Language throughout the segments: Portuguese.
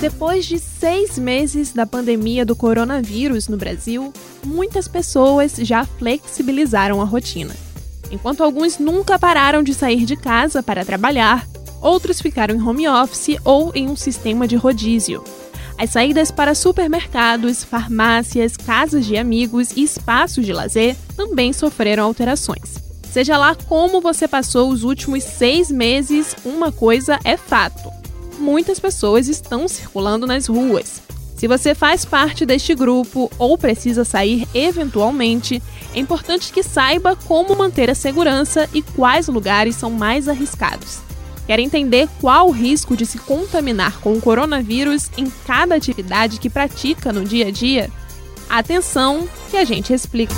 Depois de seis meses da pandemia do coronavírus no Brasil, muitas pessoas já flexibilizaram a rotina. Enquanto alguns nunca pararam de sair de casa para trabalhar, outros ficaram em home office ou em um sistema de rodízio. As saídas para supermercados, farmácias, casas de amigos e espaços de lazer também sofreram alterações. Seja lá como você passou os últimos seis meses, uma coisa é fato muitas pessoas estão circulando nas ruas. Se você faz parte deste grupo ou precisa sair eventualmente, é importante que saiba como manter a segurança e quais lugares são mais arriscados. Quer entender qual o risco de se contaminar com o coronavírus em cada atividade que pratica no dia a dia? Atenção, que a gente explica.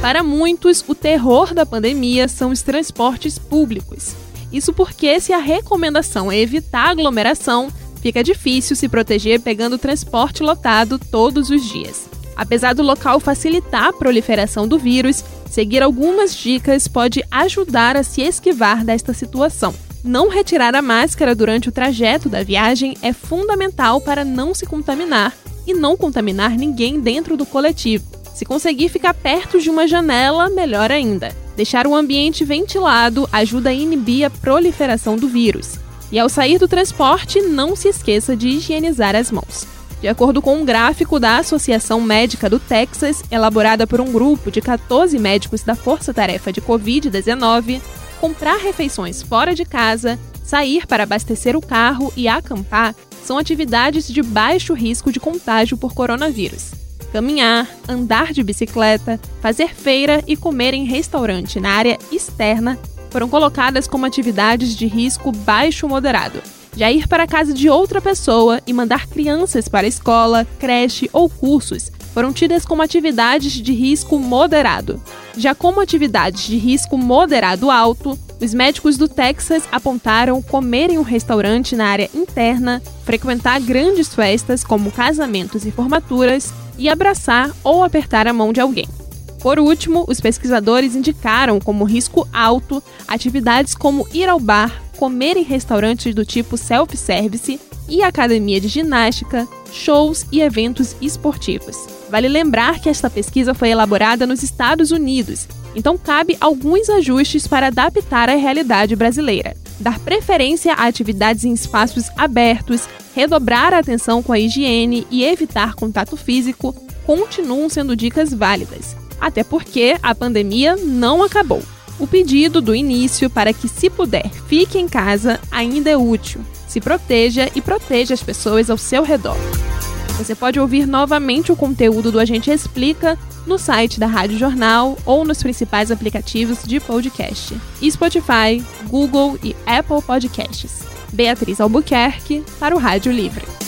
Para muitos, o terror da pandemia são os transportes públicos. Isso porque, se a recomendação é evitar aglomeração, fica difícil se proteger pegando transporte lotado todos os dias. Apesar do local facilitar a proliferação do vírus, seguir algumas dicas pode ajudar a se esquivar desta situação. Não retirar a máscara durante o trajeto da viagem é fundamental para não se contaminar e não contaminar ninguém dentro do coletivo. Se conseguir ficar perto de uma janela, melhor ainda. Deixar o ambiente ventilado ajuda a inibir a proliferação do vírus. E ao sair do transporte, não se esqueça de higienizar as mãos. De acordo com um gráfico da Associação Médica do Texas, elaborada por um grupo de 14 médicos da Força Tarefa de Covid-19, comprar refeições fora de casa, sair para abastecer o carro e acampar são atividades de baixo risco de contágio por coronavírus caminhar, andar de bicicleta, fazer feira e comer em restaurante na área externa foram colocadas como atividades de risco baixo moderado. Já ir para a casa de outra pessoa e mandar crianças para escola, creche ou cursos foram tidas como atividades de risco moderado. Já como atividades de risco moderado alto, os médicos do Texas apontaram comer em um restaurante na área interna, frequentar grandes festas como casamentos e formaturas e abraçar ou apertar a mão de alguém. Por último, os pesquisadores indicaram como risco alto atividades como ir ao bar, comer em restaurantes do tipo self-service e academia de ginástica, shows e eventos esportivos. Vale lembrar que esta pesquisa foi elaborada nos Estados Unidos, então cabe alguns ajustes para adaptar à realidade brasileira. Dar preferência a atividades em espaços abertos, redobrar a atenção com a higiene e evitar contato físico continuam sendo dicas válidas, até porque a pandemia não acabou. O pedido do início para que, se puder, fique em casa ainda é útil. Se proteja e proteja as pessoas ao seu redor. Você pode ouvir novamente o conteúdo do Agente Explica no site da Rádio Jornal ou nos principais aplicativos de podcast: Spotify, Google e Apple Podcasts. Beatriz Albuquerque para o Rádio Livre.